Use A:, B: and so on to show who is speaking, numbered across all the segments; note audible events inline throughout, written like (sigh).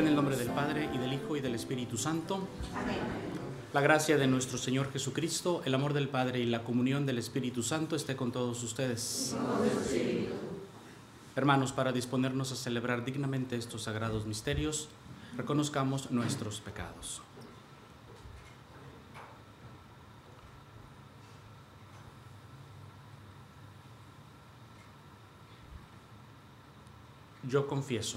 A: En el nombre del Padre y del Hijo y del Espíritu Santo. La gracia de nuestro Señor Jesucristo, el amor del Padre y la comunión del Espíritu Santo esté con todos ustedes. Hermanos, para disponernos a celebrar dignamente estos sagrados misterios, reconozcamos nuestros pecados. Yo confieso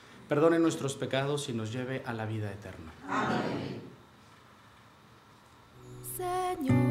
A: perdone nuestros pecados y nos lleve a la vida eterna. Amén.
B: Señor.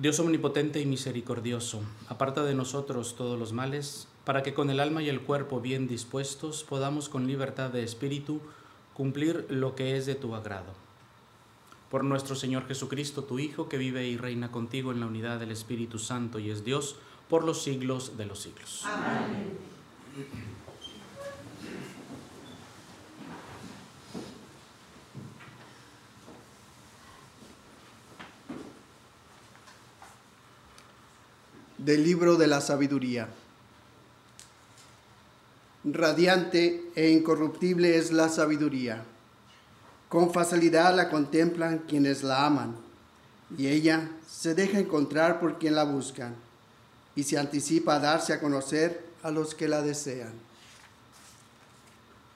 A: Dios omnipotente y misericordioso, aparta de nosotros todos los males, para que con el alma y el cuerpo bien dispuestos podamos con libertad de espíritu cumplir lo que es de tu agrado. Por nuestro Señor Jesucristo, tu Hijo, que vive y reina contigo en la unidad del Espíritu Santo y es Dios por los siglos de los siglos. Amén.
C: Del libro de la sabiduría. Radiante e incorruptible es la sabiduría. Con facilidad la contemplan quienes la aman, y ella se deja encontrar por quien la buscan, y se anticipa a darse a conocer a los que la desean.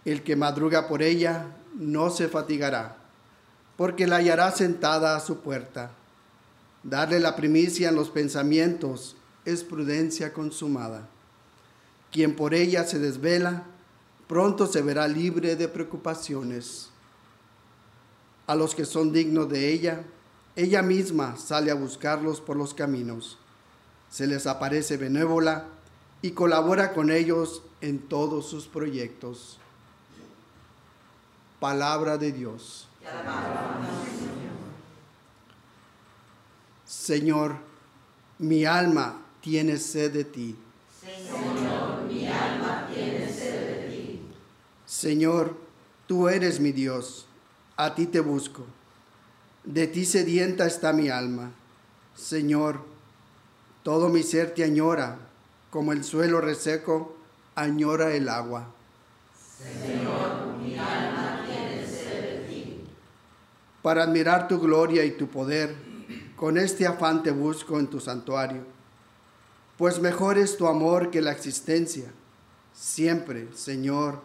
C: El que madruga por ella no se fatigará, porque la hallará sentada a su puerta. Darle la primicia en los pensamientos es prudencia consumada. Quien por ella se desvela, pronto se verá libre de preocupaciones. A los que son dignos de ella, ella misma sale a buscarlos por los caminos. Se les aparece benévola y colabora con ellos en todos sus proyectos. Palabra de Dios. Señor, mi alma tiene sed de ti.
D: Señor, mi alma tiene sed de ti.
C: Señor, tú eres mi Dios, a ti te busco. De ti sedienta está mi alma. Señor, todo mi ser te añora, como el suelo reseco añora el agua.
D: Señor, mi alma tiene sed de ti.
C: Para admirar tu gloria y tu poder, con este afán te busco en tu santuario, pues mejor es tu amor que la existencia. Siempre, Señor,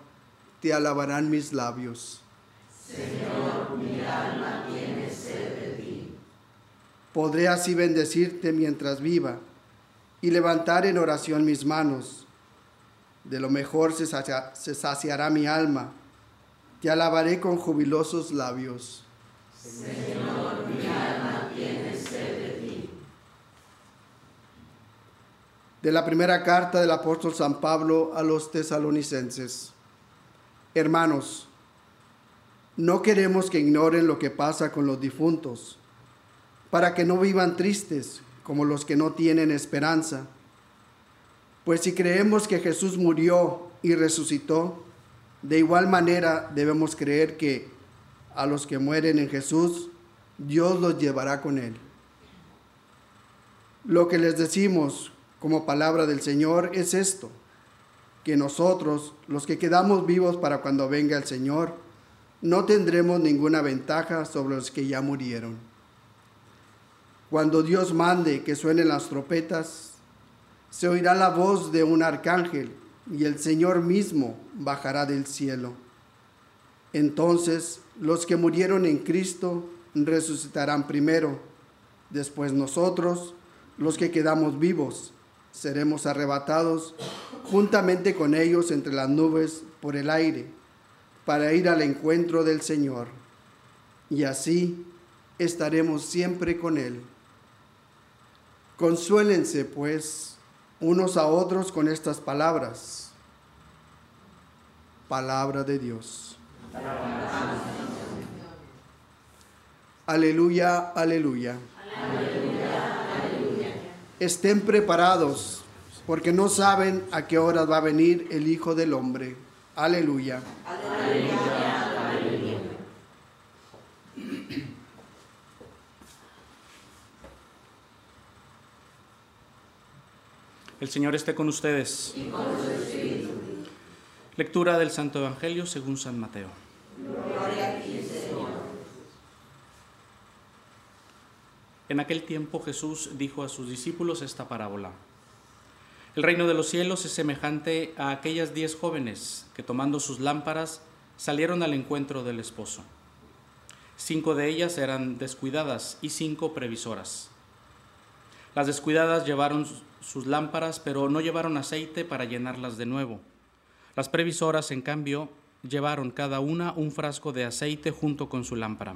C: te alabarán mis labios.
D: Señor, mi alma tiene sed de ti.
C: Podré así bendecirte mientras viva y levantar en oración mis manos. De lo mejor se, sacia- se saciará mi alma. Te alabaré con jubilosos labios.
D: Señor, mi alma tiene sed de ti.
C: De la primera carta del apóstol San Pablo a los tesalonicenses. Hermanos, no queremos que ignoren lo que pasa con los difuntos, para que no vivan tristes como los que no tienen esperanza. Pues si creemos que Jesús murió y resucitó, de igual manera debemos creer que a los que mueren en Jesús, Dios los llevará con él. Lo que les decimos como palabra del Señor es esto, que nosotros, los que quedamos vivos para cuando venga el Señor, no tendremos ninguna ventaja sobre los que ya murieron. Cuando Dios mande que suenen las trompetas, se oirá la voz de un arcángel y el Señor mismo bajará del cielo. Entonces los que murieron en Cristo resucitarán primero, después nosotros, los que quedamos vivos, seremos arrebatados juntamente con ellos entre las nubes por el aire, para ir al encuentro del Señor. Y así estaremos siempre con Él. Consuélense, pues, unos a otros con estas palabras. Palabra de Dios. Aleluya, aleluya. Estén preparados, porque no saben a qué hora va a venir el Hijo del Hombre. Aleluya.
A: El Señor esté con ustedes. Lectura del Santo Evangelio según San Mateo. En aquel tiempo Jesús dijo a sus discípulos esta parábola. El reino de los cielos es semejante a aquellas diez jóvenes que tomando sus lámparas salieron al encuentro del esposo. Cinco de ellas eran descuidadas y cinco previsoras. Las descuidadas llevaron sus lámparas, pero no llevaron aceite para llenarlas de nuevo. Las previsoras, en cambio, llevaron cada una un frasco de aceite junto con su lámpara.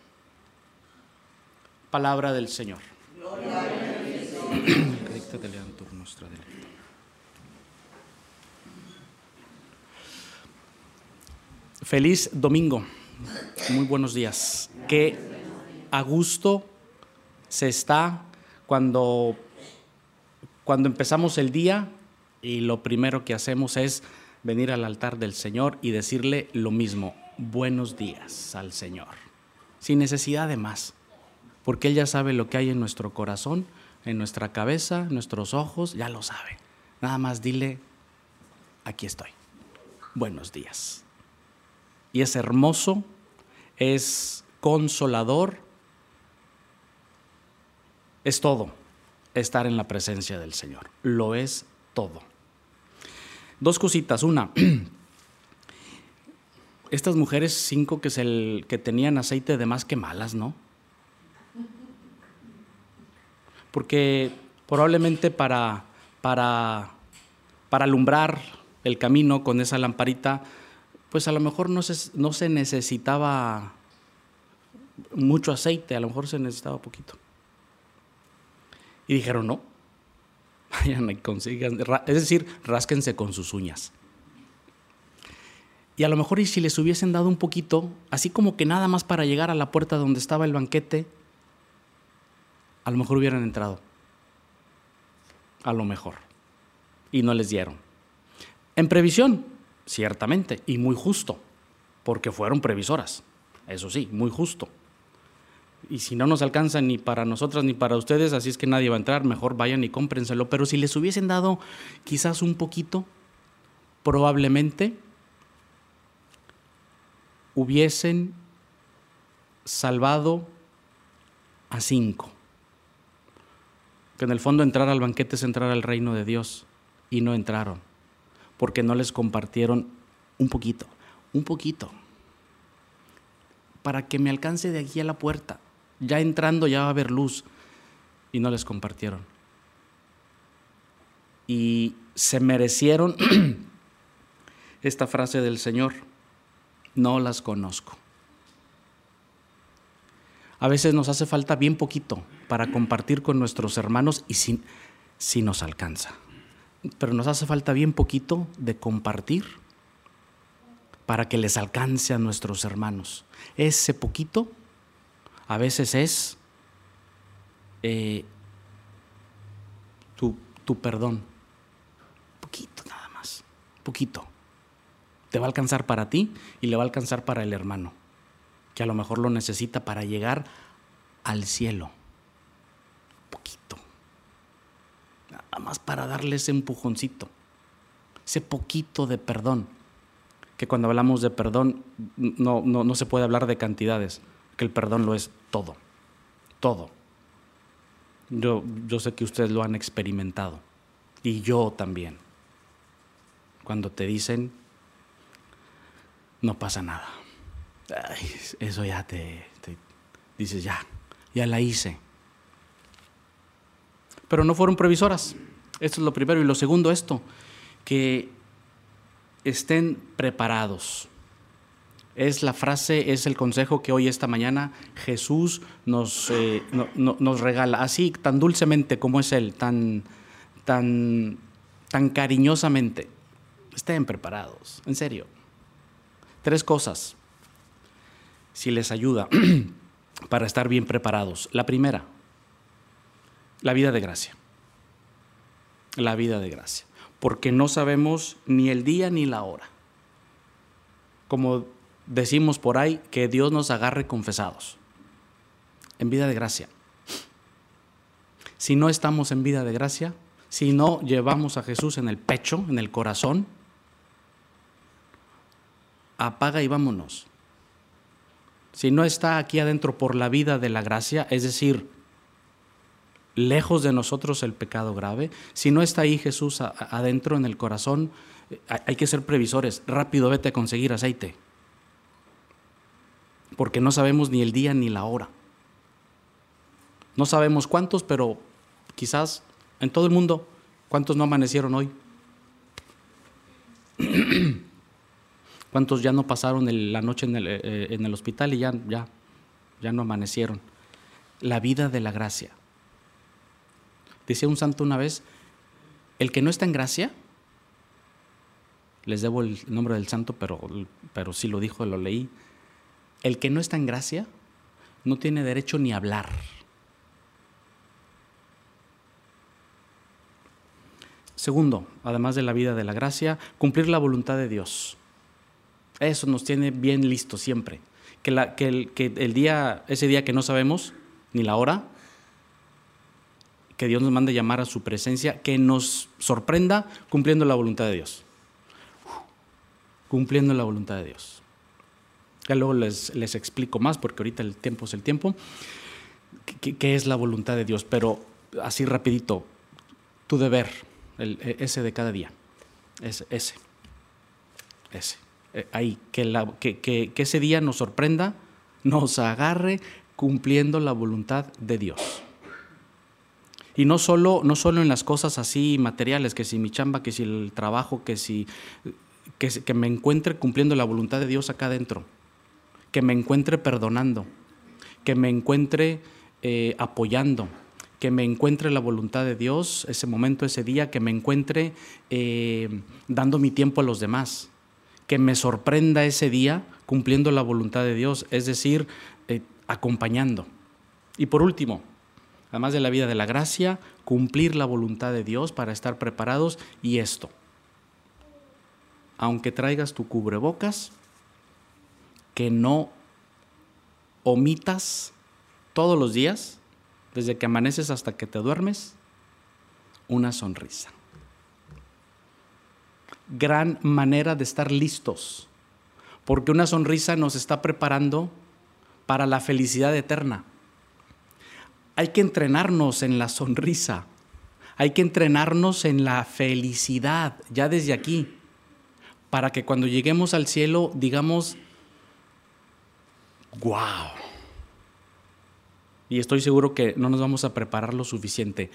A: Palabra del Señor. Feliz domingo. Muy buenos días. Qué a gusto se está cuando, cuando empezamos el día y lo primero que hacemos es venir al altar del Señor y decirle lo mismo, buenos días al Señor, sin necesidad de más, porque Él ya sabe lo que hay en nuestro corazón, en nuestra cabeza, nuestros ojos, ya lo sabe. Nada más dile, aquí estoy, buenos días. Y es hermoso, es consolador, es todo estar en la presencia del Señor, lo es todo. Dos cositas. Una, (clears throat) estas mujeres cinco que, el, que tenían aceite de más que malas, ¿no? Porque probablemente para, para, para alumbrar el camino con esa lamparita, pues a lo mejor no se, no se necesitaba mucho aceite, a lo mejor se necesitaba poquito. Y dijeron, no, (laughs) Vayan y consigan, es decir, rásquense con sus uñas. Y a lo mejor y si les hubiesen dado un poquito, así como que nada más para llegar a la puerta donde estaba el banquete, a lo mejor hubieran entrado. A lo mejor. Y no les dieron. En previsión, ciertamente, y muy justo, porque fueron previsoras. Eso sí, muy justo y si no nos alcanza ni para nosotras ni para ustedes, así es que nadie va a entrar, mejor vayan y cómprenselo. Pero si les hubiesen dado quizás un poquito, probablemente hubiesen salvado a cinco. Que en el fondo entrar al banquete es entrar al reino de Dios y no entraron, porque no les compartieron un poquito, un poquito, para que me alcance de aquí a la puerta ya entrando ya va a haber luz. Y no les compartieron. Y se merecieron (clears throat) esta frase del Señor, no las conozco. A veces nos hace falta bien poquito para compartir con nuestros hermanos y si, si nos alcanza. Pero nos hace falta bien poquito de compartir para que les alcance a nuestros hermanos. Ese poquito a veces es eh, tu, tu perdón. Poquito nada más, poquito. Te va a alcanzar para ti y le va a alcanzar para el hermano, que a lo mejor lo necesita para llegar al cielo. Poquito. Nada más para darle ese empujoncito, ese poquito de perdón. Que cuando hablamos de perdón no, no, no se puede hablar de cantidades, que el perdón lo es todo, todo. Yo, yo sé que ustedes lo han experimentado y yo también. Cuando te dicen, no pasa nada. eso ya te, te dices, ya, ya la hice. Pero no fueron previsoras. Esto es lo primero. Y lo segundo, esto, que estén preparados es la frase, es el consejo que hoy, esta mañana, Jesús nos, eh, nos regala, así tan dulcemente como es Él, tan, tan, tan cariñosamente. Estén preparados, en serio. Tres cosas, si les ayuda (clears throat) para estar bien preparados. La primera, la vida de gracia. La vida de gracia. Porque no sabemos ni el día ni la hora. Como decimos por ahí que Dios nos agarre confesados, en vida de gracia. Si no estamos en vida de gracia, si no llevamos a Jesús en el pecho, en el corazón, apaga y vámonos. Si no está aquí adentro por la vida de la gracia, es decir, lejos de nosotros el pecado grave. Si no está ahí Jesús adentro en el corazón, eh, hay que ser previsores. Rápido vete a conseguir aceite. Porque no sabemos ni el día ni la hora. No sabemos cuántos, pero quizás en todo el mundo, ¿cuántos no amanecieron hoy? (clears throat) ¿Cuántos ya no pasaron la noche en el, eh, eh, en el, hospital y ya, ya, ya no amanecieron? La vida de la gracia. Decía un santo una vez, el que no está en gracia, les debo el nombre del santo, pero, pero sí lo dijo, lo leí, el que no está en gracia no tiene derecho ni a hablar. Segundo, además de la vida de la gracia, cumplir la voluntad de Dios. Eso nos tiene bien listo siempre. Que, la, que, el, que el día, ese día que no sabemos, ni la hora, que Dios nos mande llamar a su presencia, que nos sorprenda cumpliendo la voluntad de Dios. Cumpliendo la voluntad de Dios. Ya luego les, les explico más, porque ahorita el tiempo es el tiempo, qué es la voluntad de Dios. Pero así rapidito, tu deber, e, ese de cada día. Ese, ese. Ese. Ahí, que, que, ese día nos sorprenda, nos agarre cumpliendo la voluntad de Dios. Y no solo, no solo en las cosas así materiales, que si mi chamba, que si el trabajo, que si que, me encuentre cumpliendo la voluntad de Dios acá adentro, que me encuentre perdonando, que me encuentre eh, apoyando, que me encuentre la voluntad de Dios, ese momento, ese día, que me encuentre eh, dando mi tiempo a los demás, que me sorprenda ese día cumpliendo la voluntad de Dios, es decir, eh, acompañando. Y por último, además de la vida de la gracia, cumplir la voluntad de Dios para estar preparados y esto. Aunque traigas tu cubrebocas, que no omitas todos los días desde que amaneces hasta que te duermes, una sonrisa. Gran manera de estar listos, porque una sonrisa nos está preparando para la felicidad eterna. Hay que entrenarnos en la sonrisa, hay que entrenarnos en la felicidad ya desde aquí, para que cuando lleguemos al cielo digamos, wow y estoy seguro que no nos vamos a preparar lo suficiente.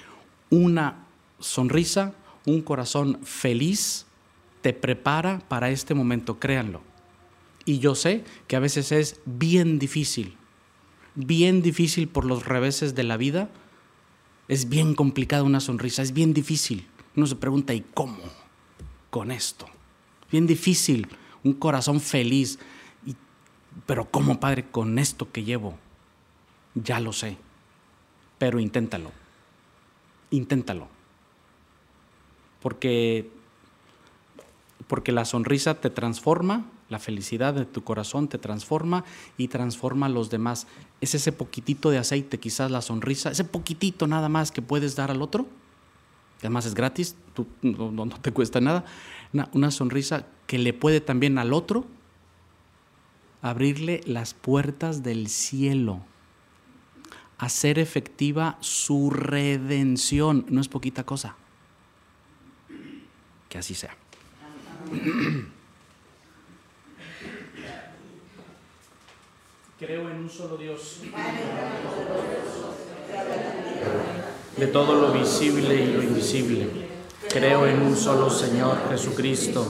A: Una sonrisa, un corazón feliz te prepara para este momento, créanlo. Y yo sé que a veces es bien difícil, bien difícil por los reveses de la vida. Es bien complicada una sonrisa, es bien difícil. Uno se pregunta, ¿y cómo? Con esto. Bien difícil, un corazón feliz. pero ¿cómo, Padre, con esto que llevo? Ya lo sé, pero inténtalo. Inténtalo. Porque, porque la sonrisa te transforma, la felicidad de tu corazón te transforma y transforma a los demás. Es ese poquitito de aceite, quizás la sonrisa, ese poquitito nada más que puedes dar al otro. Además es gratis, tú, no, te cuesta nada. Una sonrisa que le puede también al otro abrirle las puertas del cielo hacer efectiva su redención. No es poquita cosa. Que así sea. (clears throat) Creo en un solo Dios. De todo lo visible y lo invisible. Creo en un solo Señor Jesucristo,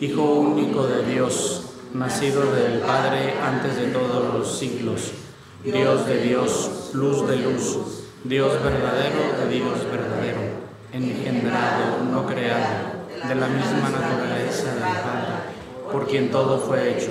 A: Hijo único de Dios, nacido del Padre antes de todos los siglos Dios de Dios, luz de luz, Dios verdadero de Dios verdadero, engendrado, no creado, de la misma naturaleza del Padre, por quien todo fue hecho,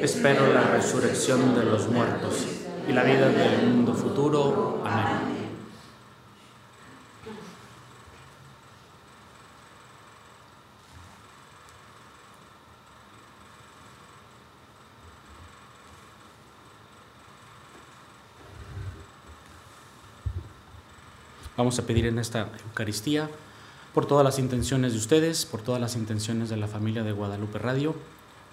A: Espero la resurrección de los muertos y la vida del mundo futuro. Amén. Vamos a pedir en esta Eucaristía por todas las intenciones de ustedes, por todas las intenciones de la familia de Guadalupe Radio,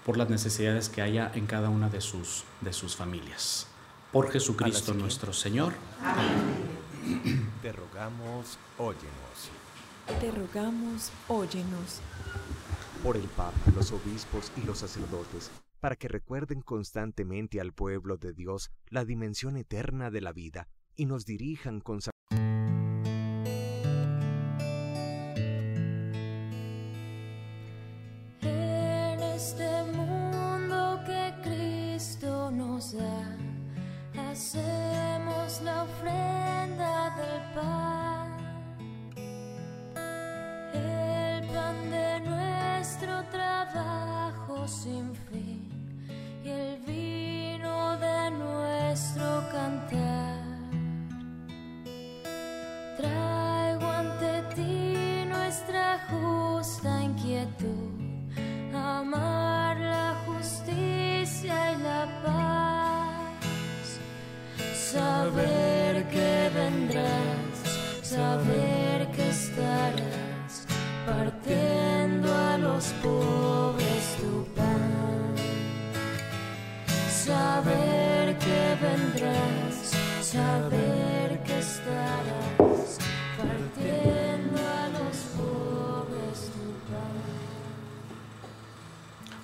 A: por las necesidades que haya en cada una de sus, de sus familias. Por Jesucristo nuestro Señor.
E: Amén. Te rogamos, óyenos.
F: Te rogamos, óyenos.
E: Por el Papa, los obispos y los sacerdotes, para que recuerden constantemente al pueblo de Dios la dimensión eterna de la vida y nos dirijan con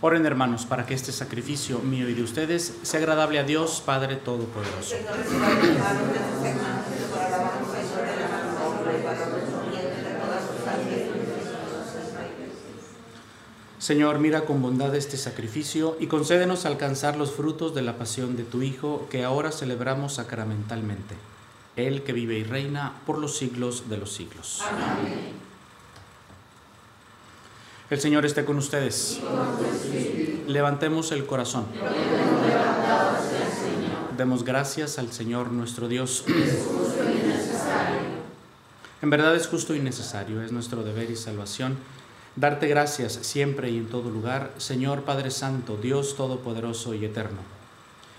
A: Oren hermanos para que este sacrificio mío y de ustedes sea agradable a Dios Padre Todopoderoso. Señor, mira con bondad este sacrificio y concédenos alcanzar los frutos de la pasión de tu Hijo que ahora celebramos sacramentalmente. Él que vive y reina por los siglos de los siglos. Amén. El Señor esté con ustedes. Levantemos el corazón. Demos gracias al Señor nuestro Dios. En verdad es justo y necesario, es nuestro deber y salvación darte gracias siempre y en todo lugar, Señor Padre Santo, Dios Todopoderoso y Eterno,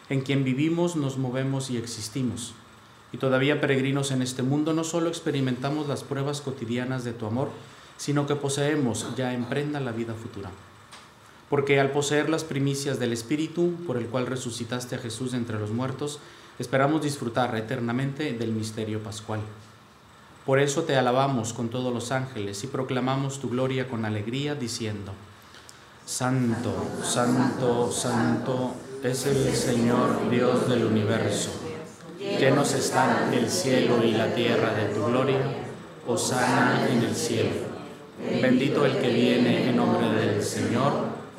A: en quien vivimos, nos movemos y existimos. Y todavía peregrinos en este mundo, no solo experimentamos las pruebas cotidianas de tu amor, sino que poseemos ya en prenda la vida futura. Porque al poseer las primicias del Espíritu, por el cual resucitaste a Jesús entre los muertos, esperamos disfrutar eternamente del misterio pascual. Por eso te alabamos con todos los ángeles y proclamamos tu gloria con alegría, diciendo, Santo, Santo, Santo es el Señor Dios del universo. Llenos están el cielo y la tierra de tu gloria, sana en el cielo. Bendito el que viene en nombre del Señor,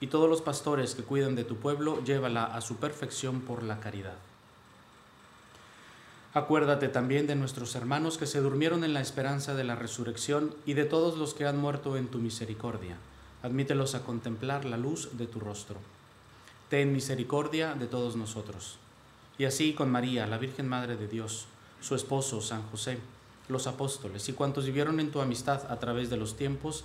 A: y todos los pastores que cuidan de tu pueblo, llévala a su perfección por la caridad. Acuérdate también de nuestros hermanos que se durmieron en la esperanza de la resurrección y de todos los que han muerto en tu misericordia. Admítelos a contemplar la luz de tu rostro. Ten misericordia de todos nosotros. Y así con María, la Virgen Madre de Dios, su esposo San José, los apóstoles y cuantos vivieron en tu amistad a través de los tiempos,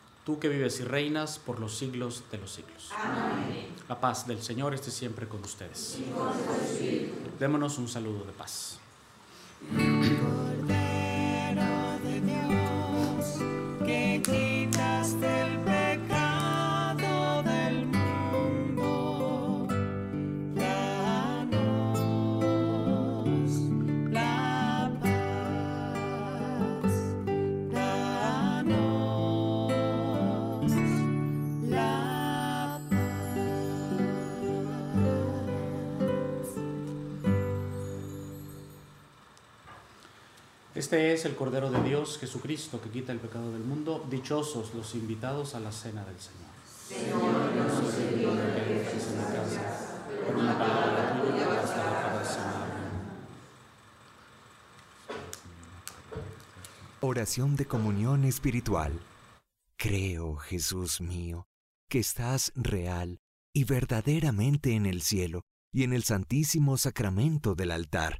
A: tú que vives y reinas por los siglos de los siglos. Amén. La paz del Señor esté siempre con ustedes. Démonos un saludo de paz. Este es el Cordero de Dios, Jesucristo, que quita el pecado del mundo. Dichosos los invitados a la cena del Señor. Señor, no soy digno de que entres en mi casa, por una palabra tuya bastará para sanarme.
G: Oración de comunión espiritual. Creo, Jesús mío, que estás real y verdaderamente en el cielo y en el santísimo sacramento del altar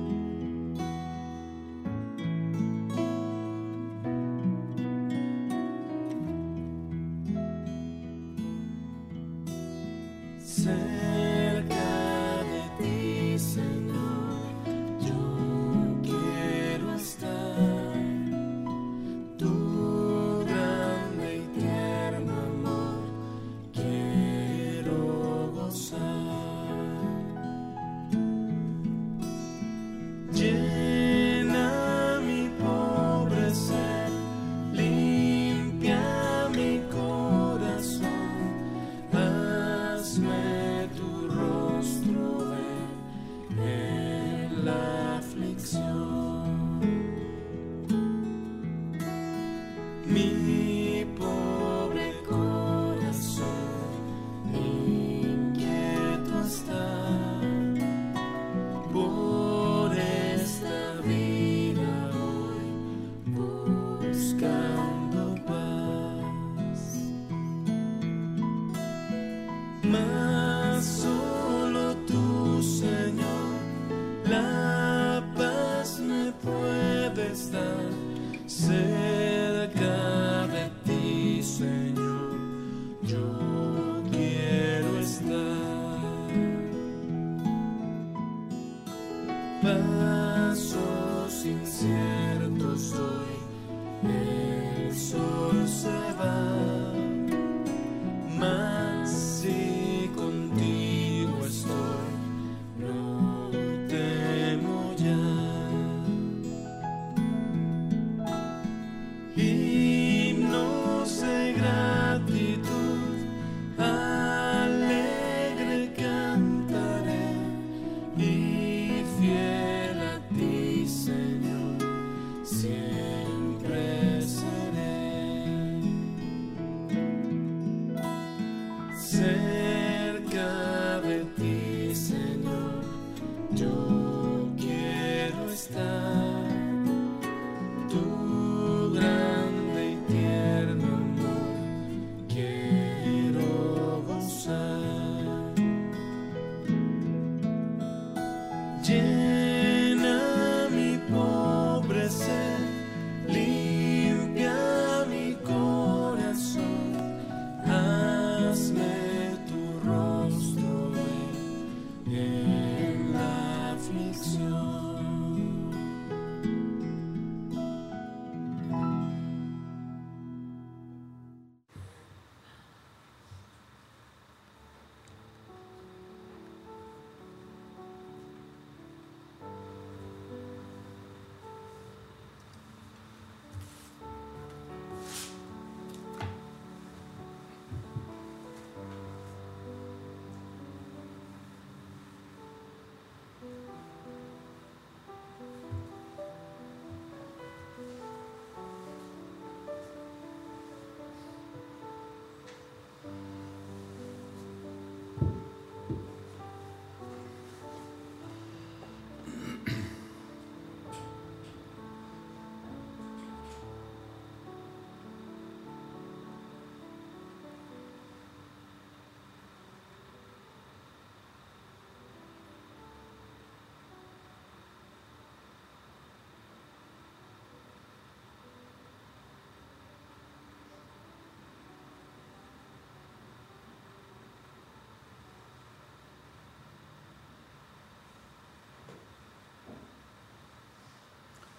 G: time.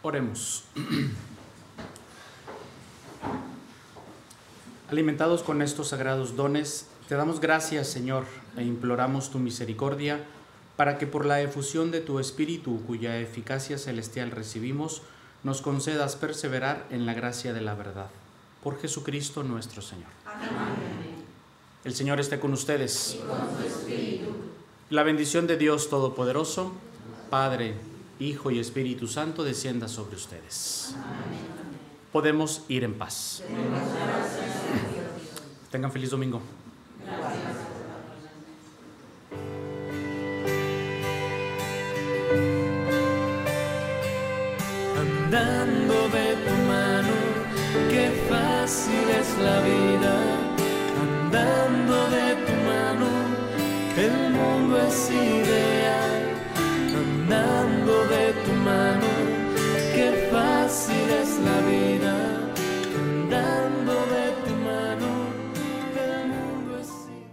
A: Oremos. Alimentados con estos sagrados dones, te damos gracias, Señor, e imploramos tu misericordia para que por la efusión de tu Espíritu, cuya eficacia celestial recibimos, nos concedas perseverar en la gracia de la verdad. Por Jesucristo nuestro Señor. Amén. El Señor esté con ustedes.
D: Y con tu espíritu.
A: La bendición de Dios Todopoderoso, Padre, Hijo y Espíritu Santo descienda sobre ustedes. Podemos ir en paz. Tengan feliz domingo.